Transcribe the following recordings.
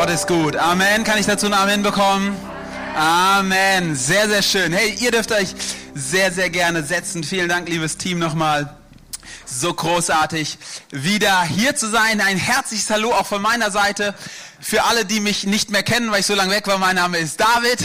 Gott ist gut. Amen. Kann ich dazu ein Amen bekommen? Amen. Sehr, sehr schön. Hey, ihr dürft euch sehr, sehr gerne setzen. Vielen Dank, liebes Team, nochmal. So großartig, wieder hier zu sein. Ein herzliches Hallo auch von meiner Seite. Für alle, die mich nicht mehr kennen, weil ich so lange weg war, mein Name ist David.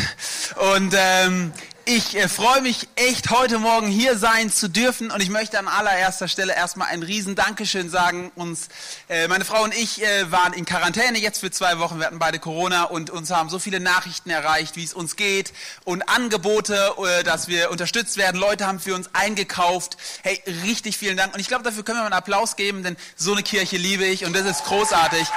Und ähm, ich äh, freue mich echt, heute Morgen hier sein zu dürfen und ich möchte an allererster Stelle erstmal ein riesen Dankeschön sagen. Uns, äh, meine Frau und ich äh, waren in Quarantäne jetzt für zwei Wochen, wir hatten beide Corona und uns haben so viele Nachrichten erreicht, wie es uns geht und Angebote, äh, dass wir unterstützt werden. Leute haben für uns eingekauft. Hey, richtig vielen Dank und ich glaube, dafür können wir mal einen Applaus geben, denn so eine Kirche liebe ich und das ist großartig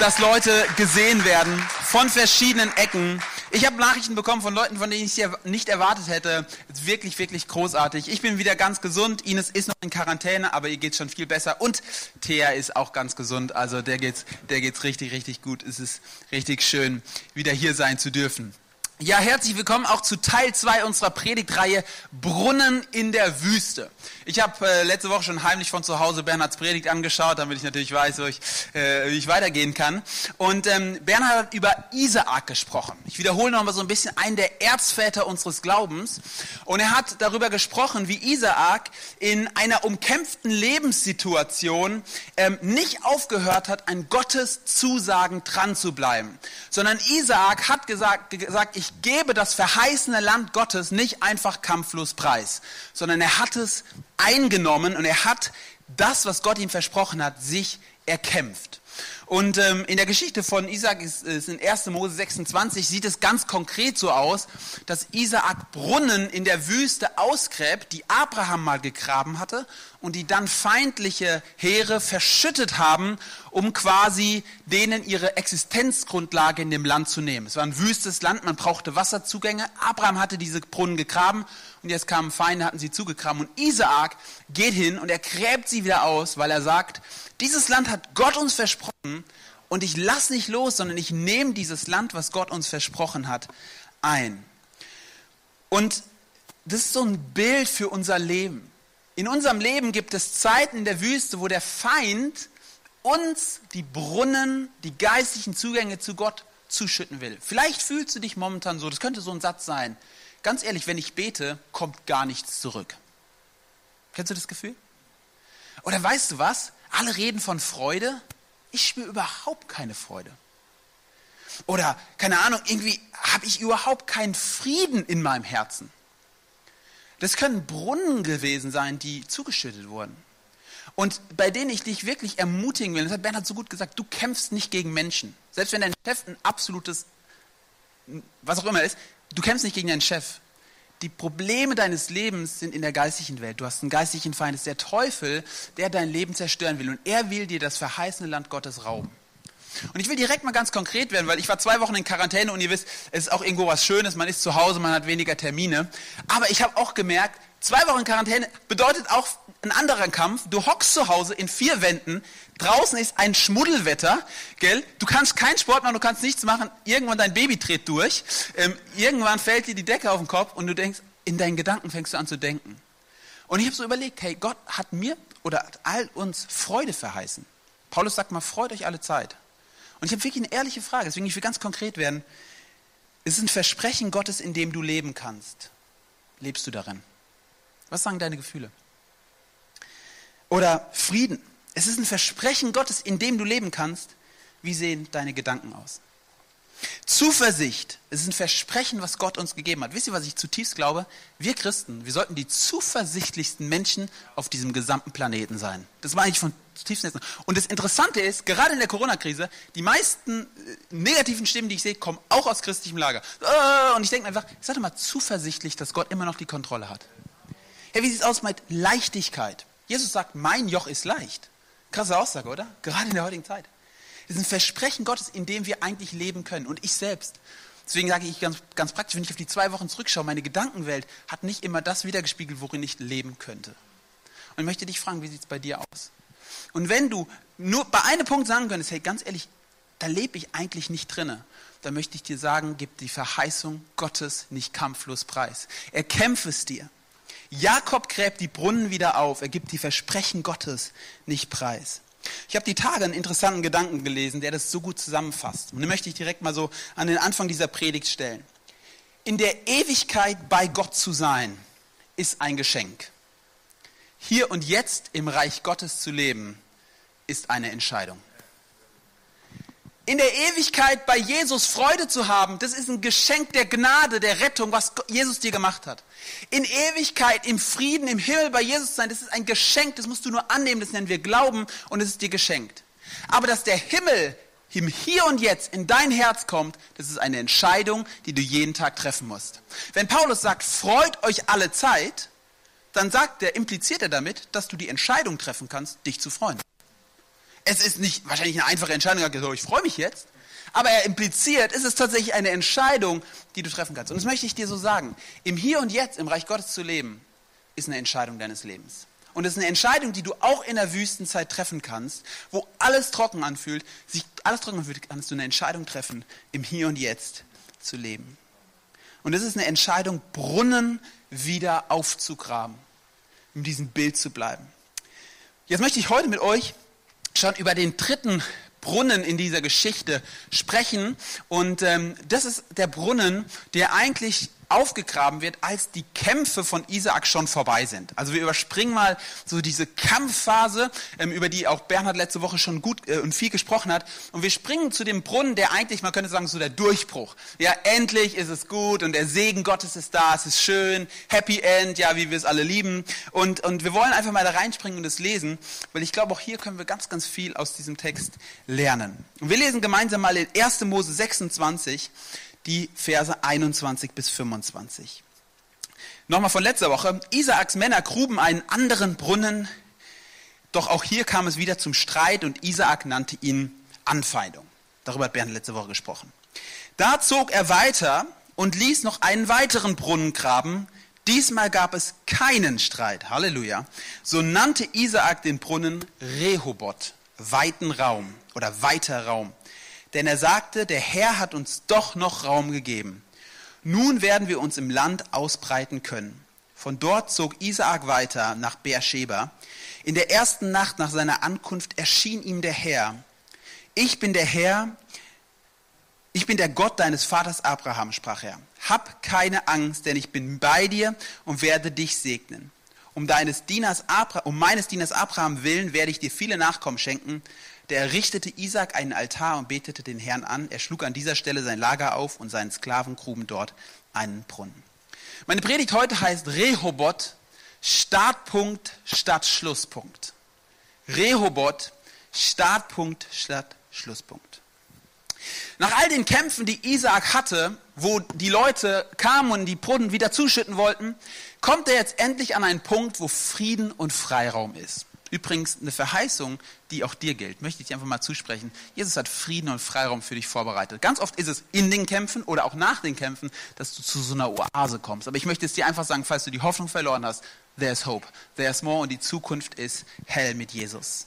dass Leute gesehen werden von verschiedenen Ecken. Ich habe Nachrichten bekommen von Leuten, von denen ich sie nicht erwartet hätte. Wirklich, wirklich großartig. Ich bin wieder ganz gesund. Ines ist noch in Quarantäne, aber ihr geht schon viel besser. Und Thea ist auch ganz gesund. Also der geht's, der geht's richtig, richtig gut. Es ist richtig schön, wieder hier sein zu dürfen. Ja, herzlich willkommen auch zu Teil 2 unserer Predigtreihe Brunnen in der Wüste. Ich habe äh, letzte Woche schon heimlich von zu Hause Bernhards Predigt angeschaut, damit ich natürlich weiß, wo ich, äh, wie ich weitergehen kann. Und ähm, Bernhard hat über Isaak gesprochen. Ich wiederhole noch mal so ein bisschen einen der Erzväter unseres Glaubens. Und er hat darüber gesprochen, wie Isaak in einer umkämpften Lebenssituation ähm, nicht aufgehört hat, an Gottes Zusagen dran zu bleiben. Sondern Isaak hat gesagt, gesagt ich gebe das verheißene Land Gottes nicht einfach kampflos preis, sondern er hat es eingenommen und er hat das, was Gott ihm versprochen hat, sich erkämpft. Und ähm, in der Geschichte von Isaac ist, ist in 1. Mose 26 sieht es ganz konkret so aus, dass Isaak Brunnen in der Wüste ausgräbt, die Abraham mal gegraben hatte und die dann feindliche Heere verschüttet haben, um quasi denen ihre Existenzgrundlage in dem Land zu nehmen. Es war ein wüstes Land, man brauchte Wasserzugänge. Abraham hatte diese Brunnen gegraben und jetzt kamen Feinde, hatten sie zugegraben. Und Isaak geht hin und er gräbt sie wieder aus, weil er sagt, dieses Land hat Gott uns versprochen und ich lasse nicht los, sondern ich nehme dieses Land, was Gott uns versprochen hat, ein. Und das ist so ein Bild für unser Leben. In unserem Leben gibt es Zeiten in der Wüste, wo der Feind uns die Brunnen, die geistlichen Zugänge zu Gott zuschütten will. Vielleicht fühlst du dich momentan so, das könnte so ein Satz sein. Ganz ehrlich, wenn ich bete, kommt gar nichts zurück. Kennst du das Gefühl? Oder weißt du was? Alle reden von Freude. Ich spüre überhaupt keine Freude. Oder, keine Ahnung, irgendwie habe ich überhaupt keinen Frieden in meinem Herzen. Das können Brunnen gewesen sein, die zugeschüttet wurden. Und bei denen ich dich wirklich ermutigen will, das hat Bernhard so gut gesagt, du kämpfst nicht gegen Menschen. Selbst wenn dein Chef ein absolutes, was auch immer ist, du kämpfst nicht gegen deinen Chef die Probleme deines Lebens sind in der geistlichen Welt. Du hast einen geistlichen Feind, das ist der Teufel, der dein Leben zerstören will. Und er will dir das verheißene Land Gottes rauben. Und ich will direkt mal ganz konkret werden, weil ich war zwei Wochen in Quarantäne und ihr wisst, es ist auch irgendwo was Schönes, man ist zu Hause, man hat weniger Termine. Aber ich habe auch gemerkt, zwei Wochen Quarantäne bedeutet auch ein anderer Kampf. Du hockst zu Hause in vier Wänden, draußen ist ein Schmuddelwetter, gell? Du kannst keinen Sport machen, du kannst nichts machen. Irgendwann dein Baby dreht durch. Ähm, irgendwann fällt dir die Decke auf den Kopf und du denkst, in deinen Gedanken fängst du an zu denken. Und ich habe so überlegt, hey, Gott hat mir oder hat all uns Freude verheißen. Paulus sagt mal, freut euch alle Zeit. Und ich habe wirklich eine ehrliche Frage, deswegen ich will ganz konkret werden. Es ist ein Versprechen Gottes, in dem du leben kannst. Lebst du darin? Was sagen deine Gefühle? Oder Frieden. Es ist ein Versprechen Gottes, in dem du leben kannst. Wie sehen deine Gedanken aus? Zuversicht, es ist ein Versprechen, was Gott uns gegeben hat. Wisst ihr, was ich zutiefst glaube? Wir Christen, wir sollten die zuversichtlichsten Menschen auf diesem gesamten Planeten sein. Das war eigentlich von zutiefstem Herzen. Und das Interessante ist, gerade in der Corona-Krise, die meisten äh, negativen Stimmen, die ich sehe, kommen auch aus christlichem Lager. Äh, und ich denke einfach, sei doch mal zuversichtlich, dass Gott immer noch die Kontrolle hat. Hey, wie sieht es aus mit Leichtigkeit? Jesus sagt, mein Joch ist leicht. Krasse Aussage, oder? Gerade in der heutigen Zeit. Es ist ein Versprechen Gottes, in dem wir eigentlich leben können. Und ich selbst. Deswegen sage ich ganz, ganz praktisch, wenn ich auf die zwei Wochen zurückschaue, meine Gedankenwelt hat nicht immer das wiedergespiegelt, worin ich leben könnte. Und ich möchte dich fragen, wie sieht es bei dir aus? Und wenn du nur bei einem Punkt sagen könntest, hey, ganz ehrlich, da lebe ich eigentlich nicht drinne, dann möchte ich dir sagen, gib die Verheißung Gottes nicht kampflos preis. Er kämpft es dir. Jakob gräbt die Brunnen wieder auf. Er gibt die Versprechen Gottes nicht preis. Ich habe die Tage einen interessanten Gedanken gelesen, der das so gut zusammenfasst. Und den möchte ich direkt mal so an den Anfang dieser Predigt stellen. In der Ewigkeit bei Gott zu sein, ist ein Geschenk. Hier und jetzt im Reich Gottes zu leben, ist eine Entscheidung. In der Ewigkeit bei Jesus Freude zu haben, das ist ein Geschenk der Gnade, der Rettung, was Jesus dir gemacht hat. In Ewigkeit, im Frieden, im Himmel bei Jesus sein, das ist ein Geschenk, das musst du nur annehmen, das nennen wir Glauben und es ist dir geschenkt. Aber dass der Himmel im Hier und Jetzt in dein Herz kommt, das ist eine Entscheidung, die du jeden Tag treffen musst. Wenn Paulus sagt, freut euch alle Zeit, dann sagt er, impliziert er damit, dass du die Entscheidung treffen kannst, dich zu freuen. Es ist nicht wahrscheinlich eine einfache Entscheidung, ich freue mich jetzt, aber er impliziert, es ist tatsächlich eine Entscheidung, die du treffen kannst. Und das möchte ich dir so sagen. Im Hier und Jetzt, im Reich Gottes zu leben, ist eine Entscheidung deines Lebens. Und es ist eine Entscheidung, die du auch in der Wüstenzeit treffen kannst, wo alles trocken anfühlt, sich alles trocken anfühlt, kannst du eine Entscheidung treffen, im Hier und Jetzt zu leben. Und es ist eine Entscheidung, Brunnen wieder aufzugraben, um diesem Bild zu bleiben. Jetzt möchte ich heute mit euch schon über den dritten Brunnen in dieser Geschichte sprechen. Und ähm, das ist der Brunnen, der eigentlich aufgegraben wird, als die Kämpfe von Isaak schon vorbei sind. Also wir überspringen mal so diese Kampfphase, ähm, über die auch Bernhard letzte Woche schon gut äh, und viel gesprochen hat. Und wir springen zu dem Brunnen, der eigentlich, man könnte sagen, so der Durchbruch. Ja, endlich ist es gut und der Segen Gottes ist da, es ist schön, Happy End, ja, wie wir es alle lieben. Und, und wir wollen einfach mal da reinspringen und es lesen, weil ich glaube, auch hier können wir ganz, ganz viel aus diesem Text lernen. Und wir lesen gemeinsam mal in 1. Mose 26, die Verse 21 bis 25. Nochmal von letzter Woche. Isaaks Männer gruben einen anderen Brunnen, doch auch hier kam es wieder zum Streit und Isaak nannte ihn Anfeindung. Darüber hat Bernd letzte Woche gesprochen. Da zog er weiter und ließ noch einen weiteren Brunnen graben. Diesmal gab es keinen Streit. Halleluja. So nannte Isaak den Brunnen Rehoboth, weiten Raum oder weiter Raum. Denn er sagte, der Herr hat uns doch noch Raum gegeben. Nun werden wir uns im Land ausbreiten können. Von dort zog Isaak weiter nach Beersheba. In der ersten Nacht nach seiner Ankunft erschien ihm der Herr. Ich bin der Herr, ich bin der Gott deines Vaters Abraham, sprach er. Hab keine Angst, denn ich bin bei dir und werde dich segnen. Um, deines Dieners Abra um meines Dieners Abraham willen werde ich dir viele Nachkommen schenken der errichtete Isaac einen Altar und betete den Herrn an. Er schlug an dieser Stelle sein Lager auf und seinen Sklaven gruben dort einen Brunnen. Meine Predigt heute heißt Rehoboth, Startpunkt statt Schlusspunkt. Rehoboth, Startpunkt statt Schlusspunkt. Nach all den Kämpfen, die Isaac hatte, wo die Leute kamen und die Brunnen wieder zuschütten wollten, kommt er jetzt endlich an einen Punkt, wo Frieden und Freiraum ist. Übrigens eine Verheißung, die auch dir gilt, möchte ich dir einfach mal zusprechen. Jesus hat Frieden und Freiraum für dich vorbereitet. Ganz oft ist es in den Kämpfen oder auch nach den Kämpfen, dass du zu so einer Oase kommst. Aber ich möchte es dir einfach sagen, falls du die Hoffnung verloren hast, there's hope, there's more und die Zukunft ist hell mit Jesus.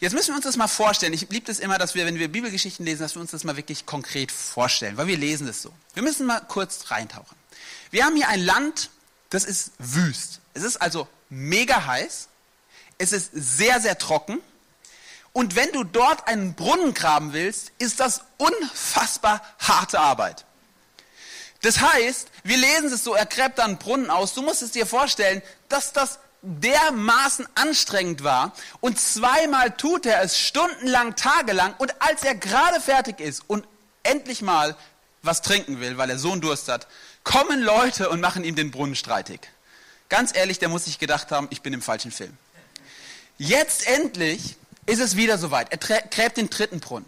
Jetzt müssen wir uns das mal vorstellen. Ich liebe es immer, dass wir, wenn wir Bibelgeschichten lesen, dass wir uns das mal wirklich konkret vorstellen, weil wir lesen es so. Wir müssen mal kurz reintauchen. Wir haben hier ein Land, das ist wüst. Es ist also mega heiß es ist sehr, sehr trocken. Und wenn du dort einen Brunnen graben willst, ist das unfassbar harte Arbeit. Das heißt, wir lesen es so, er gräbt einen Brunnen aus. Du musst es dir vorstellen, dass das dermaßen anstrengend war. Und zweimal tut er es stundenlang, tagelang. Und als er gerade fertig ist und endlich mal was trinken will, weil er so einen Durst hat, kommen Leute und machen ihm den Brunnen streitig. Ganz ehrlich, der muss sich gedacht haben, ich bin im falschen Film. Jetzt endlich ist es wieder soweit. Er gräbt den dritten Brunnen.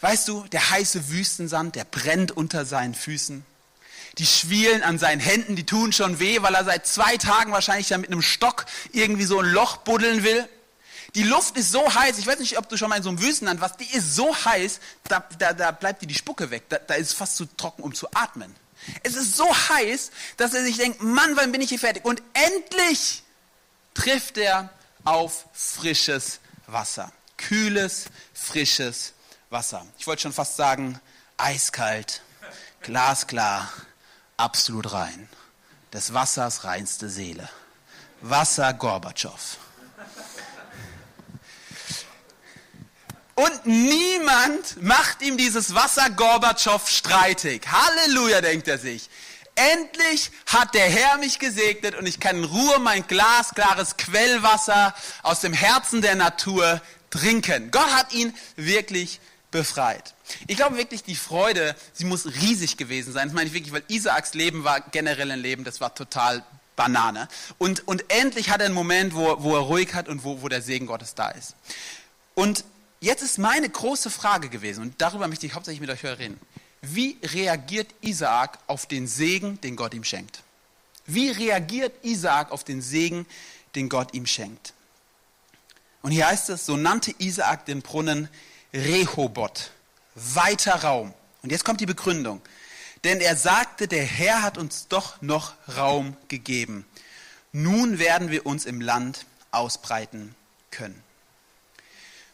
Weißt du, der heiße Wüstensand, der brennt unter seinen Füßen. Die Schwielen an seinen Händen, die tun schon weh, weil er seit zwei Tagen wahrscheinlich da mit einem Stock irgendwie so ein Loch buddeln will. Die Luft ist so heiß, ich weiß nicht, ob du schon mal in so einem Wüstenland warst, die ist so heiß, da, da, da bleibt dir die Spucke weg, da, da ist es fast zu trocken, um zu atmen. Es ist so heiß, dass er sich denkt, Mann, wann bin ich hier fertig? Und endlich trifft er auf frisches Wasser. Kühles, frisches Wasser. Ich wollte schon fast sagen, eiskalt, glasklar, absolut rein. Des Wassers reinste Seele. Wasser Gorbatschow. Und niemand macht ihm dieses Wasser Gorbatschow streitig. Halleluja, denkt er sich. Endlich hat der Herr mich gesegnet und ich kann in Ruhe mein glasklares Quellwasser aus dem Herzen der Natur trinken. Gott hat ihn wirklich befreit. Ich glaube wirklich, die Freude, sie muss riesig gewesen sein. Das meine ich wirklich, weil Isaaks Leben war generell ein Leben, das war total Banane. Und, und endlich hat er einen Moment, wo, wo er ruhig hat und wo, wo der Segen Gottes da ist. Und jetzt ist meine große Frage gewesen, und darüber möchte ich hauptsächlich mit euch reden. Wie reagiert Isaak auf den Segen, den Gott ihm schenkt? Wie reagiert Isaak auf den Segen, den Gott ihm schenkt? Und hier heißt es, so nannte Isaak den Brunnen Rehobot, weiter Raum. Und jetzt kommt die Begründung. Denn er sagte, der Herr hat uns doch noch Raum gegeben. Nun werden wir uns im Land ausbreiten können.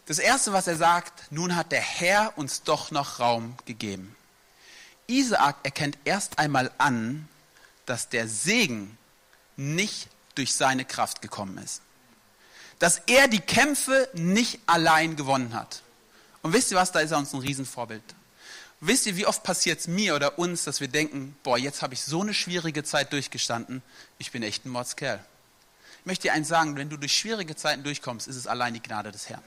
Das Erste, was er sagt, nun hat der Herr uns doch noch Raum gegeben. Isaak erkennt erst einmal an, dass der Segen nicht durch seine Kraft gekommen ist. Dass er die Kämpfe nicht allein gewonnen hat. Und wisst ihr was, da ist er uns ein Riesenvorbild. Wisst ihr, wie oft passiert es mir oder uns, dass wir denken, boah, jetzt habe ich so eine schwierige Zeit durchgestanden, ich bin echt ein Mordskerl. Ich möchte dir eins sagen, wenn du durch schwierige Zeiten durchkommst, ist es allein die Gnade des Herrn.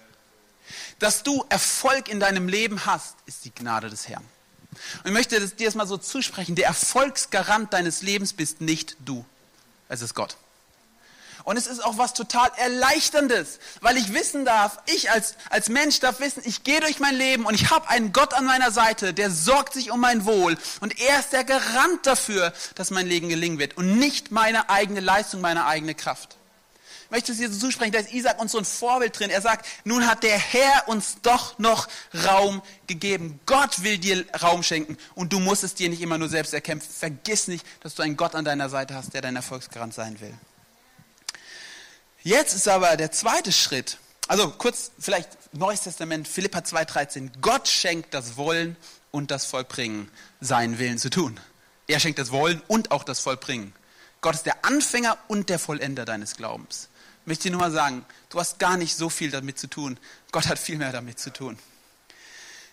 Dass du Erfolg in deinem Leben hast, ist die Gnade des Herrn. Und ich möchte dir das mal so zusprechen, der Erfolgsgarant deines Lebens bist nicht du, es ist Gott. Und es ist auch was total Erleichterndes, weil ich wissen darf, ich als, als Mensch darf wissen, ich gehe durch mein Leben und ich habe einen Gott an meiner Seite, der sorgt sich um mein Wohl. Und er ist der Garant dafür, dass mein Leben gelingen wird und nicht meine eigene Leistung, meine eigene Kraft. Möchte es dir zusprechen, da ist Isaac uns so ein Vorbild drin. Er sagt, nun hat der Herr uns doch noch Raum gegeben. Gott will dir Raum schenken und du musst es dir nicht immer nur selbst erkämpfen. Vergiss nicht, dass du einen Gott an deiner Seite hast, der dein Erfolgsgarant sein will. Jetzt ist aber der zweite Schritt. Also kurz vielleicht Neues Testament, Philippa 2,13. Gott schenkt das Wollen und das Vollbringen, seinen Willen zu tun. Er schenkt das Wollen und auch das Vollbringen. Gott ist der Anfänger und der Vollender deines Glaubens. Ich möchte dir nur mal sagen, du hast gar nicht so viel damit zu tun. Gott hat viel mehr damit zu tun.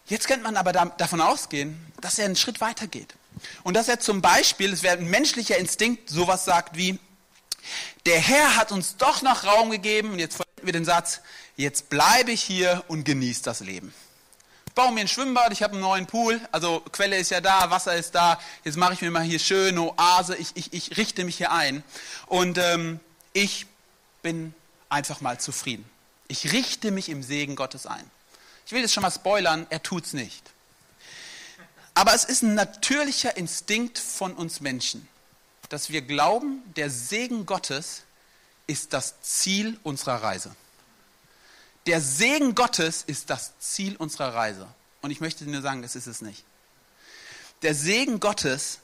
Jetzt könnte man aber davon ausgehen, dass er einen Schritt weiter geht. Und dass er zum Beispiel, es wäre ein menschlicher Instinkt, sowas sagt wie, der Herr hat uns doch noch Raum gegeben, und jetzt verwenden wir den Satz, jetzt bleibe ich hier und genieße das Leben. Ich baue mir ein Schwimmbad, ich habe einen neuen Pool, also Quelle ist ja da, Wasser ist da, jetzt mache ich mir mal hier schön Oase, ich, ich, ich richte mich hier ein. Und ähm, ich bin einfach mal zufrieden. Ich richte mich im Segen Gottes ein. Ich will jetzt schon mal spoilern, er tut es nicht. Aber es ist ein natürlicher Instinkt von uns Menschen dass wir glauben, der Segen Gottes ist das Ziel unserer Reise. Der Segen Gottes ist das Ziel unserer Reise. Und ich möchte dir sagen, das ist es nicht. Der Segen Gottes,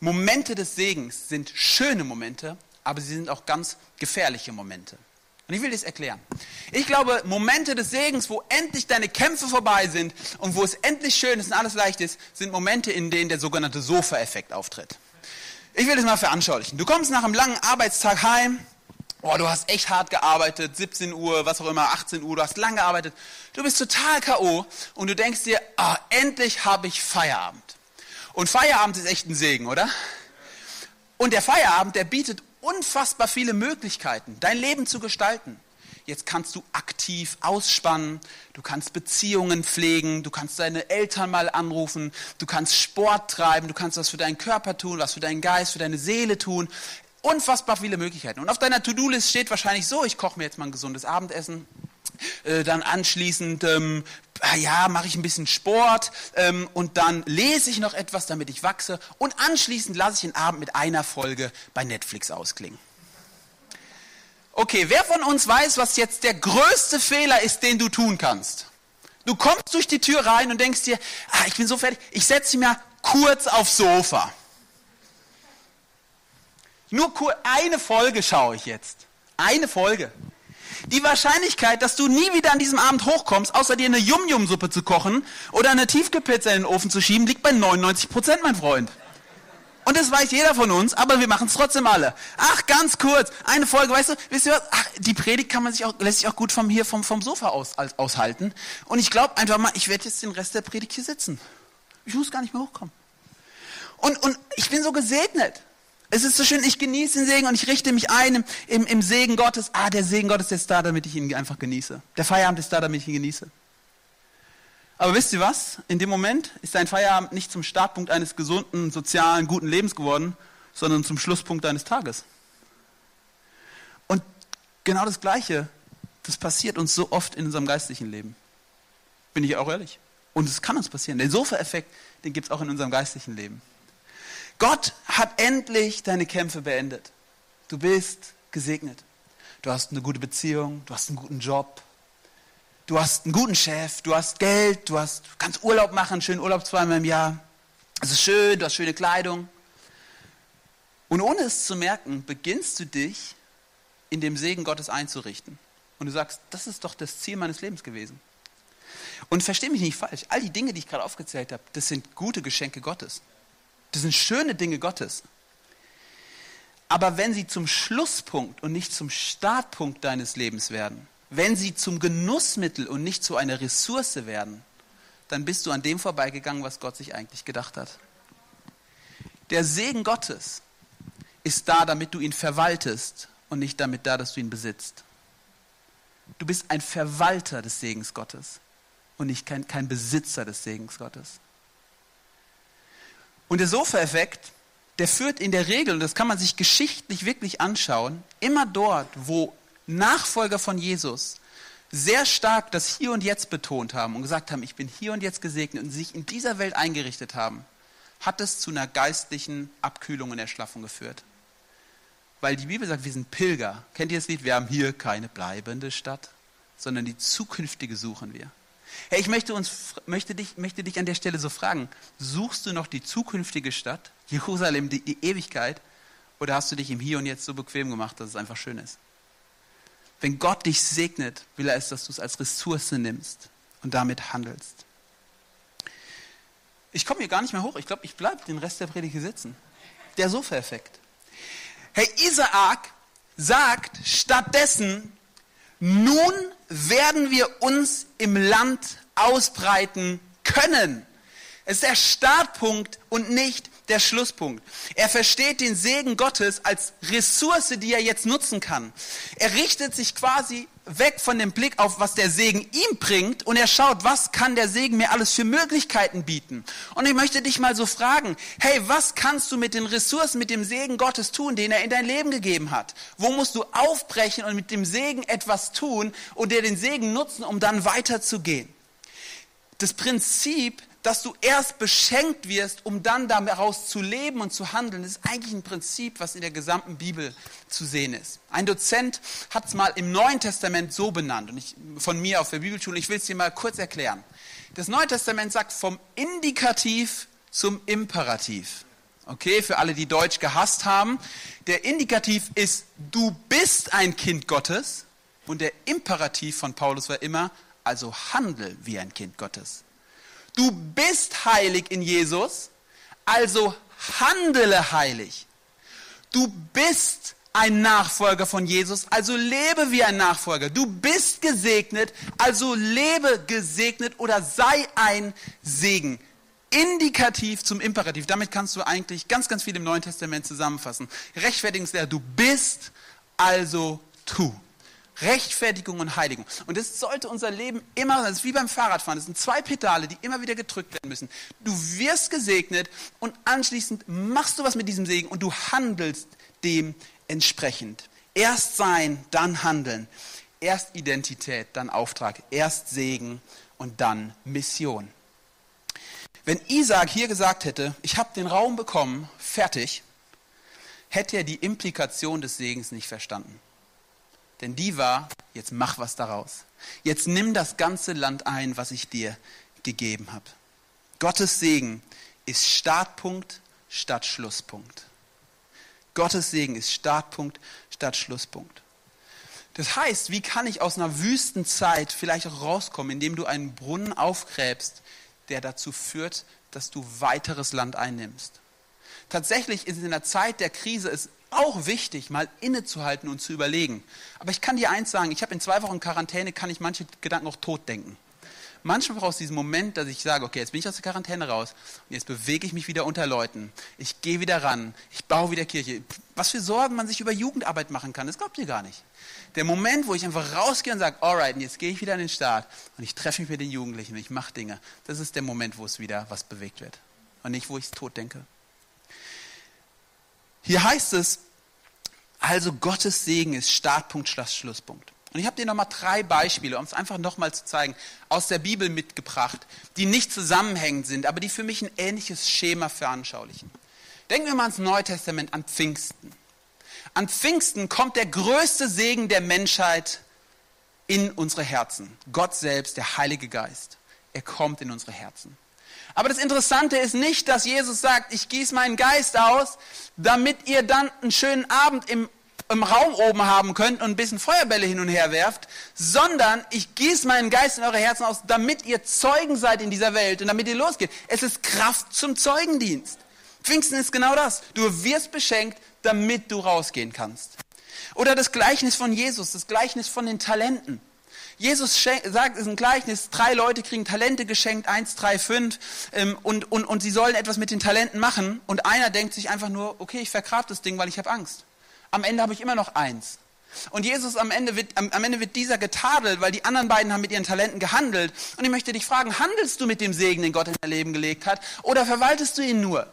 Momente des Segens sind schöne Momente, aber sie sind auch ganz gefährliche Momente. Und ich will das erklären. Ich glaube, Momente des Segens, wo endlich deine Kämpfe vorbei sind und wo es endlich schön ist und alles leicht ist, sind Momente, in denen der sogenannte Sofa-Effekt auftritt. Ich will das mal veranschaulichen. Du kommst nach einem langen Arbeitstag heim. Oh, du hast echt hart gearbeitet, 17 Uhr, was auch immer, 18 Uhr, du hast lang gearbeitet. Du bist total K.O. und du denkst dir, oh, endlich habe ich Feierabend. Und Feierabend ist echt ein Segen, oder? Und der Feierabend, der bietet unfassbar viele Möglichkeiten, dein Leben zu gestalten. Jetzt kannst du aktiv ausspannen, du kannst Beziehungen pflegen, du kannst deine Eltern mal anrufen, du kannst Sport treiben, du kannst was für deinen Körper tun, was für deinen Geist, für deine Seele tun. Unfassbar viele Möglichkeiten. Und auf deiner To-Do-List steht wahrscheinlich so, ich koche mir jetzt mal ein gesundes Abendessen, äh, dann anschließend ähm, ah ja, mache ich ein bisschen Sport ähm, und dann lese ich noch etwas, damit ich wachse und anschließend lasse ich den Abend mit einer Folge bei Netflix ausklingen. Okay, wer von uns weiß, was jetzt der größte Fehler ist, den du tun kannst? Du kommst durch die Tür rein und denkst dir, ah, ich bin so fertig, ich setze mich mal kurz aufs Sofa. Nur eine Folge schaue ich jetzt. Eine Folge. Die Wahrscheinlichkeit, dass du nie wieder an diesem Abend hochkommst, außer dir eine Yum-Yum-Suppe zu kochen oder eine Tiefkühlpizza in den Ofen zu schieben, liegt bei 99 Prozent, mein Freund. Und das weiß jeder von uns, aber wir machen es trotzdem alle. Ach, ganz kurz, eine Folge, weißt du, wisst ihr was? Ach, die Predigt kann man sich auch, lässt sich auch gut vom hier vom, vom Sofa aus, aus, aushalten. Und ich glaube einfach mal, ich werde jetzt den Rest der Predigt hier sitzen. Ich muss gar nicht mehr hochkommen. Und, und ich bin so gesegnet. Es ist so schön, ich genieße den Segen und ich richte mich ein im, im, im Segen Gottes. Ah, der Segen Gottes ist da, damit ich ihn einfach genieße. Der Feierabend ist da, damit ich ihn genieße. Aber wisst ihr was? In dem Moment ist dein Feierabend nicht zum Startpunkt eines gesunden, sozialen, guten Lebens geworden, sondern zum Schlusspunkt deines Tages. Und genau das Gleiche, das passiert uns so oft in unserem geistlichen Leben. Bin ich auch ehrlich. Und es kann uns passieren. Den Sofa-Effekt, den gibt es auch in unserem geistlichen Leben. Gott hat endlich deine Kämpfe beendet. Du bist gesegnet. Du hast eine gute Beziehung, du hast einen guten Job, du hast einen guten Chef, du hast Geld, du hast, kannst Urlaub machen, schönen Urlaub zweimal im Jahr. Es ist schön, du hast schöne Kleidung. Und ohne es zu merken, beginnst du dich in dem Segen Gottes einzurichten. Und du sagst, das ist doch das Ziel meines Lebens gewesen. Und versteh mich nicht falsch, all die Dinge, die ich gerade aufgezählt habe, das sind gute Geschenke Gottes. Das sind schöne Dinge Gottes. Aber wenn sie zum Schlusspunkt und nicht zum Startpunkt deines Lebens werden, wenn sie zum Genussmittel und nicht zu einer Ressource werden, dann bist du an dem vorbeigegangen, was Gott sich eigentlich gedacht hat. Der Segen Gottes ist da, damit du ihn verwaltest und nicht damit da, dass du ihn besitzt. Du bist ein Verwalter des Segens Gottes und nicht kein, kein Besitzer des Segens Gottes. Und der Sofa-Effekt, der führt in der Regel, und das kann man sich geschichtlich wirklich anschauen, immer dort, wo Nachfolger von Jesus sehr stark das Hier und Jetzt betont haben und gesagt haben, ich bin hier und jetzt gesegnet und sich in dieser Welt eingerichtet haben, hat es zu einer geistlichen Abkühlung und Erschlaffung geführt. Weil die Bibel sagt, wir sind Pilger. Kennt ihr das Lied? Wir haben hier keine bleibende Stadt, sondern die zukünftige suchen wir. Hey, ich möchte, uns, möchte, dich, möchte dich an der Stelle so fragen, suchst du noch die zukünftige Stadt, Jerusalem, die, die Ewigkeit, oder hast du dich im Hier und Jetzt so bequem gemacht, dass es einfach schön ist? Wenn Gott dich segnet, will er es, dass du es als Ressource nimmst und damit handelst. Ich komme hier gar nicht mehr hoch. Ich glaube, ich bleibe den Rest der Predigt hier sitzen. Der Sofa-Effekt. Hey, Isaak sagt stattdessen, nun werden wir uns im Land ausbreiten können. Es ist der Startpunkt und nicht der Schlusspunkt. Er versteht den Segen Gottes als Ressource, die er jetzt nutzen kann. Er richtet sich quasi weg von dem Blick auf, was der Segen ihm bringt und er schaut, was kann der Segen mir alles für Möglichkeiten bieten. Und ich möchte dich mal so fragen, hey, was kannst du mit den Ressourcen, mit dem Segen Gottes tun, den er in dein Leben gegeben hat? Wo musst du aufbrechen und mit dem Segen etwas tun und dir den Segen nutzen, um dann weiterzugehen? Das Prinzip dass du erst beschenkt wirst, um dann daraus zu leben und zu handeln, das ist eigentlich ein Prinzip, was in der gesamten Bibel zu sehen ist. Ein Dozent hat es mal im Neuen Testament so benannt, und ich, von mir auf der Bibelschule, ich will es dir mal kurz erklären. Das Neue Testament sagt vom Indikativ zum Imperativ. Okay, für alle, die Deutsch gehasst haben. Der Indikativ ist, du bist ein Kind Gottes. Und der Imperativ von Paulus war immer, also handel wie ein Kind Gottes. Du bist heilig in Jesus, also handele heilig. Du bist ein Nachfolger von Jesus, also lebe wie ein Nachfolger. Du bist gesegnet, also lebe gesegnet oder sei ein Segen. Indikativ zum Imperativ. Damit kannst du eigentlich ganz, ganz viel im Neuen Testament zusammenfassen. Rechtfertigungslehre, du bist, also tu. Rechtfertigung und Heiligung. Und das sollte unser Leben immer, das ist wie beim Fahrradfahren, das sind zwei Pedale, die immer wieder gedrückt werden müssen. Du wirst gesegnet und anschließend machst du was mit diesem Segen und du handelst dementsprechend. Erst sein, dann handeln. Erst Identität, dann Auftrag. Erst Segen und dann Mission. Wenn Isaac hier gesagt hätte, ich habe den Raum bekommen, fertig, hätte er die Implikation des Segens nicht verstanden. Denn die war, jetzt mach was daraus. Jetzt nimm das ganze Land ein, was ich dir gegeben habe. Gottes Segen ist Startpunkt statt Schlusspunkt. Gottes Segen ist Startpunkt statt Schlusspunkt. Das heißt, wie kann ich aus einer Wüstenzeit vielleicht auch rauskommen, indem du einen Brunnen aufgräbst, der dazu führt, dass du weiteres Land einnimmst? Tatsächlich ist es in der Zeit der Krise es auch wichtig, mal innezuhalten und zu überlegen. Aber ich kann dir eins sagen, ich habe in zwei Wochen Quarantäne, kann ich manche Gedanken auch tot denken. Manchmal braucht es diesen Moment, dass ich sage, okay, jetzt bin ich aus der Quarantäne raus und jetzt bewege ich mich wieder unter Leuten. Ich gehe wieder ran, ich baue wieder Kirche. Was für Sorgen man sich über Jugendarbeit machen kann, das glaubt ihr gar nicht. Der Moment, wo ich einfach rausgehe und sage, alright, jetzt gehe ich wieder an den Start und ich treffe mich mit den Jugendlichen und ich mache Dinge, das ist der Moment, wo es wieder was bewegt wird. Und nicht, wo ich es tot denke. Hier heißt es, also Gottes Segen ist Startpunkt, Schlusspunkt. Und ich habe dir nochmal drei Beispiele, um es einfach nochmal zu zeigen, aus der Bibel mitgebracht, die nicht zusammenhängend sind, aber die für mich ein ähnliches Schema veranschaulichen. Denken wir mal ans Neue Testament, an Pfingsten. An Pfingsten kommt der größte Segen der Menschheit in unsere Herzen. Gott selbst, der Heilige Geist. Er kommt in unsere Herzen. Aber das Interessante ist nicht, dass Jesus sagt, ich gieße meinen Geist aus, damit ihr dann einen schönen Abend im, im Raum oben haben könnt und ein bisschen Feuerbälle hin und her werft, sondern ich gieße meinen Geist in eure Herzen aus, damit ihr Zeugen seid in dieser Welt und damit ihr losgeht. Es ist Kraft zum Zeugendienst. Pfingsten ist genau das. Du wirst beschenkt, damit du rausgehen kannst. Oder das Gleichnis von Jesus, das Gleichnis von den Talenten. Jesus sagt, es ist ein Gleichnis, drei Leute kriegen Talente geschenkt, eins, drei, fünf, ähm, und, und, und sie sollen etwas mit den Talenten machen. Und einer denkt sich einfach nur, okay, ich vergrab das Ding, weil ich habe Angst. Am Ende habe ich immer noch eins. Und Jesus am Ende, wird, am, am Ende wird dieser getadelt, weil die anderen beiden haben mit ihren Talenten gehandelt. Und ich möchte dich fragen, handelst du mit dem Segen, den Gott in dein Leben gelegt hat, oder verwaltest du ihn nur?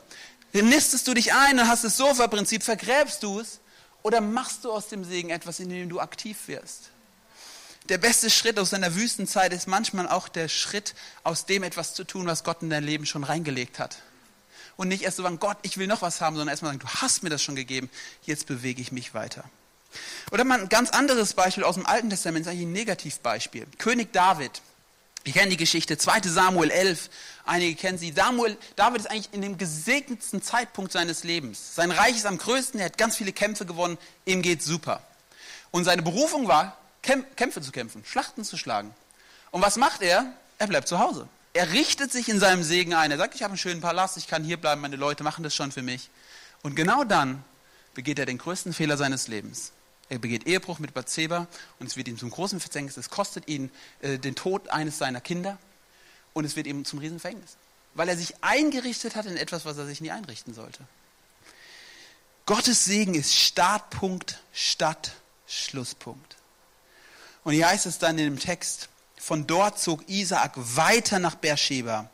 Nistest du dich ein und hast das Sofa-Prinzip, vergräbst du es, oder machst du aus dem Segen etwas, in dem du aktiv wirst? Der beste Schritt aus deiner Wüstenzeit ist manchmal auch der Schritt, aus dem etwas zu tun, was Gott in dein Leben schon reingelegt hat. Und nicht erst so sagen, Gott, ich will noch was haben, sondern erstmal sagen, du hast mir das schon gegeben, jetzt bewege ich mich weiter. Oder mal ein ganz anderes Beispiel aus dem Alten Testament, ist eigentlich ein Negativbeispiel. König David. Wir kennen die Geschichte, 2 Samuel 11, einige kennen sie. Samuel, David ist eigentlich in dem gesegnetsten Zeitpunkt seines Lebens. Sein Reich ist am größten, er hat ganz viele Kämpfe gewonnen, ihm geht super. Und seine Berufung war, Kämpfe zu kämpfen, Schlachten zu schlagen. Und was macht er? Er bleibt zu Hause. Er richtet sich in seinem Segen ein. Er sagt, ich habe einen schönen Palast, ich kann hier bleiben, meine Leute machen das schon für mich. Und genau dann begeht er den größten Fehler seines Lebens. Er begeht Ehebruch mit Bathseba und es wird ihm zum großen Verzängnis. Es kostet ihn äh, den Tod eines seiner Kinder und es wird ihm zum Riesenfängnis. Weil er sich eingerichtet hat in etwas, was er sich nie einrichten sollte. Gottes Segen ist Startpunkt statt Schlusspunkt. Und hier heißt es dann in dem Text, von dort zog Isaak weiter nach Beersheba.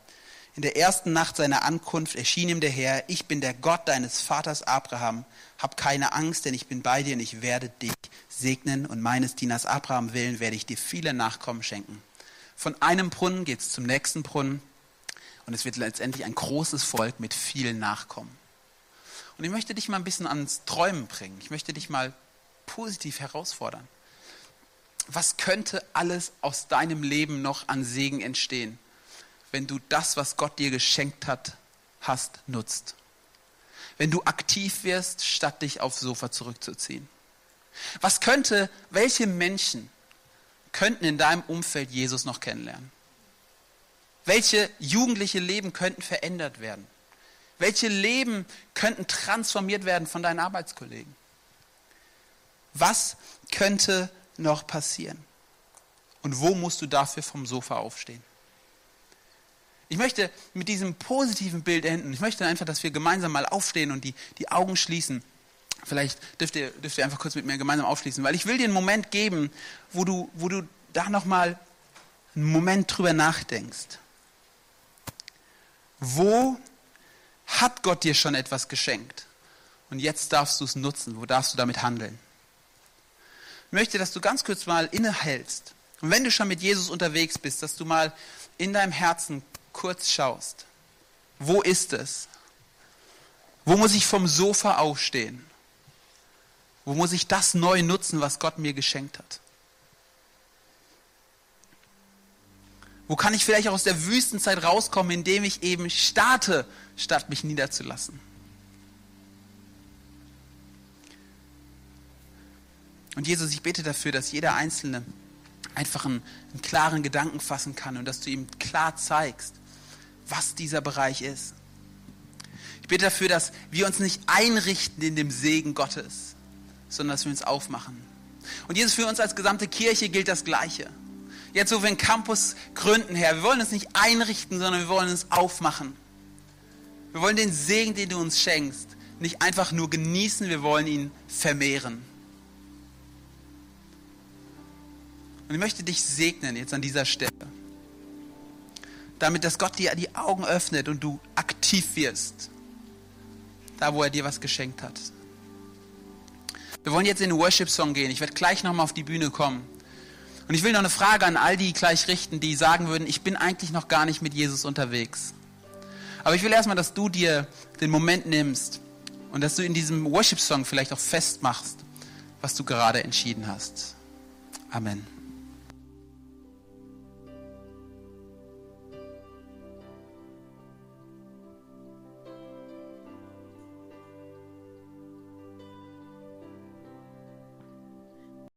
In der ersten Nacht seiner Ankunft erschien ihm der Herr, ich bin der Gott deines Vaters Abraham, hab keine Angst, denn ich bin bei dir und ich werde dich segnen und meines Dieners Abraham willen werde ich dir viele Nachkommen schenken. Von einem Brunnen geht es zum nächsten Brunnen und es wird letztendlich ein großes Volk mit vielen Nachkommen. Und ich möchte dich mal ein bisschen ans Träumen bringen. Ich möchte dich mal positiv herausfordern was könnte alles aus deinem Leben noch an Segen entstehen, wenn du das, was Gott dir geschenkt hat, hast, nutzt? Wenn du aktiv wirst, statt dich aufs Sofa zurückzuziehen? Was könnte, welche Menschen könnten in deinem Umfeld Jesus noch kennenlernen? Welche jugendliche Leben könnten verändert werden? Welche Leben könnten transformiert werden von deinen Arbeitskollegen? Was könnte noch passieren? Und wo musst du dafür vom Sofa aufstehen? Ich möchte mit diesem positiven Bild enden. Ich möchte einfach, dass wir gemeinsam mal aufstehen und die, die Augen schließen. Vielleicht dürft ihr, dürft ihr einfach kurz mit mir gemeinsam aufschließen, weil ich will dir einen Moment geben, wo du, wo du da nochmal einen Moment drüber nachdenkst. Wo hat Gott dir schon etwas geschenkt? Und jetzt darfst du es nutzen. Wo darfst du damit handeln? Möchte, dass du ganz kurz mal innehältst. Und wenn du schon mit Jesus unterwegs bist, dass du mal in deinem Herzen kurz schaust. Wo ist es? Wo muss ich vom Sofa aufstehen? Wo muss ich das neu nutzen, was Gott mir geschenkt hat? Wo kann ich vielleicht auch aus der Wüstenzeit rauskommen, indem ich eben starte, statt mich niederzulassen? Und Jesus, ich bete dafür, dass jeder Einzelne einfach einen, einen klaren Gedanken fassen kann und dass du ihm klar zeigst, was dieser Bereich ist. Ich bete dafür, dass wir uns nicht einrichten in dem Segen Gottes, sondern dass wir uns aufmachen. Und Jesus, für uns als gesamte Kirche gilt das Gleiche. Jetzt, wo wir einen Campus gründen, Herr, wir wollen uns nicht einrichten, sondern wir wollen uns aufmachen. Wir wollen den Segen, den du uns schenkst, nicht einfach nur genießen, wir wollen ihn vermehren. Und ich möchte dich segnen jetzt an dieser Stelle. Damit, dass Gott dir die Augen öffnet und du aktiv wirst. Da, wo er dir was geschenkt hat. Wir wollen jetzt in den Worship-Song gehen. Ich werde gleich nochmal auf die Bühne kommen. Und ich will noch eine Frage an all die gleich richten, die sagen würden, ich bin eigentlich noch gar nicht mit Jesus unterwegs. Aber ich will erstmal, dass du dir den Moment nimmst und dass du in diesem Worship-Song vielleicht auch festmachst, was du gerade entschieden hast. Amen.